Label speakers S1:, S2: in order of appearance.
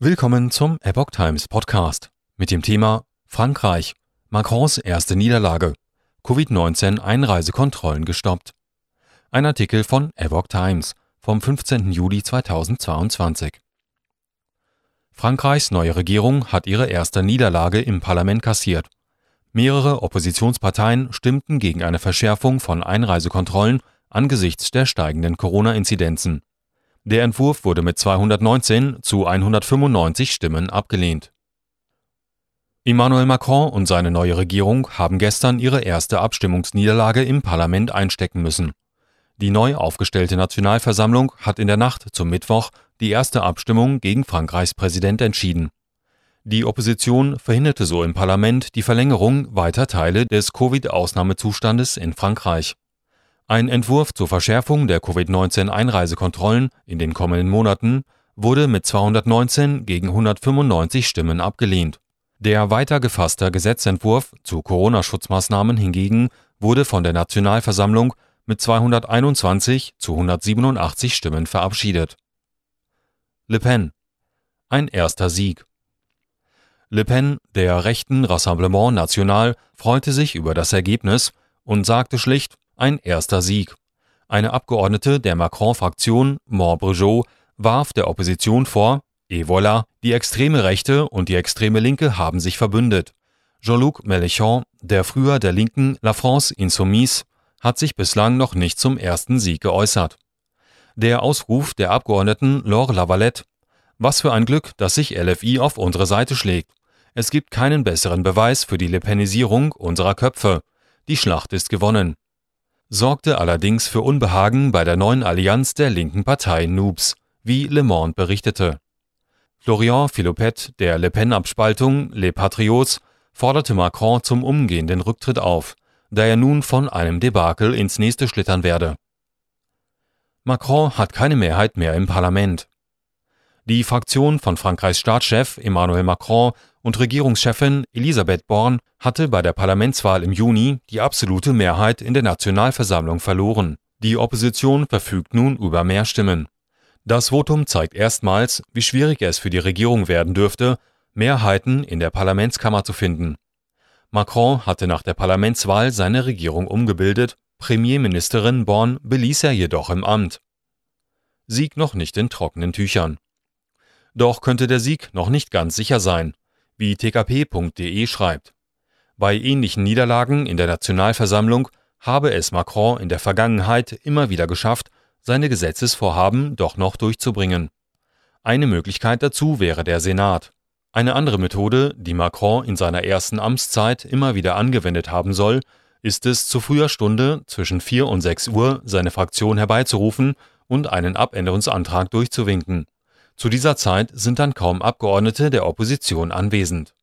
S1: Willkommen zum Epoch Times Podcast mit dem Thema Frankreich. Macrons erste Niederlage. Covid-19 Einreisekontrollen gestoppt. Ein Artikel von Epoch Times vom 15. Juli 2022. Frankreichs neue Regierung hat ihre erste Niederlage im Parlament kassiert. Mehrere Oppositionsparteien stimmten gegen eine Verschärfung von Einreisekontrollen angesichts der steigenden Corona-Inzidenzen. Der Entwurf wurde mit 219 zu 195 Stimmen abgelehnt. Emmanuel Macron und seine neue Regierung haben gestern ihre erste Abstimmungsniederlage im Parlament einstecken müssen. Die neu aufgestellte Nationalversammlung hat in der Nacht zum Mittwoch die erste Abstimmung gegen Frankreichs Präsident entschieden. Die Opposition verhinderte so im Parlament die Verlängerung weiter Teile des Covid-Ausnahmezustandes in Frankreich. Ein Entwurf zur Verschärfung der Covid-19-Einreisekontrollen in den kommenden Monaten wurde mit 219 gegen 195 Stimmen abgelehnt. Der weiter gefasste Gesetzentwurf zu Corona-Schutzmaßnahmen hingegen wurde von der Nationalversammlung mit 221 zu 187 Stimmen verabschiedet. Le Pen. Ein erster Sieg. Le Pen, der rechten Rassemblement National, freute sich über das Ergebnis und sagte schlicht, ein erster Sieg. Eine Abgeordnete der Macron-Fraktion, Montbrejot, warf der Opposition vor, et voilà, die extreme Rechte und die extreme Linke haben sich verbündet. Jean-Luc Mélenchon, der früher der Linken La France Insoumise, hat sich bislang noch nicht zum ersten Sieg geäußert. Der Ausruf der Abgeordneten Laure Lavalette Was für ein Glück, dass sich LFI auf unsere Seite schlägt. Es gibt keinen besseren Beweis für die Lepenisierung unserer Köpfe. Die Schlacht ist gewonnen sorgte allerdings für Unbehagen bei der neuen Allianz der linken Partei Noobs, wie Le Monde berichtete. Florian Philopet der Le Pen-Abspaltung Les Patriots forderte Macron zum umgehenden Rücktritt auf, da er nun von einem Debakel ins nächste schlittern werde. Macron hat keine Mehrheit mehr im Parlament. Die Fraktion von Frankreichs Staatschef Emmanuel Macron und Regierungschefin Elisabeth Born hatte bei der Parlamentswahl im Juni die absolute Mehrheit in der Nationalversammlung verloren. Die Opposition verfügt nun über mehr Stimmen. Das Votum zeigt erstmals, wie schwierig es für die Regierung werden dürfte, Mehrheiten in der Parlamentskammer zu finden. Macron hatte nach der Parlamentswahl seine Regierung umgebildet, Premierministerin Born beließ er jedoch im Amt. Sieg noch nicht in trockenen Tüchern. Doch könnte der Sieg noch nicht ganz sicher sein, wie tkp.de schreibt. Bei ähnlichen Niederlagen in der Nationalversammlung habe es Macron in der Vergangenheit immer wieder geschafft, seine Gesetzesvorhaben doch noch durchzubringen. Eine Möglichkeit dazu wäre der Senat. Eine andere Methode, die Macron in seiner ersten Amtszeit immer wieder angewendet haben soll, ist es, zu früher Stunde zwischen 4 und 6 Uhr seine Fraktion herbeizurufen und einen Abänderungsantrag durchzuwinken. Zu dieser Zeit sind dann kaum Abgeordnete der Opposition anwesend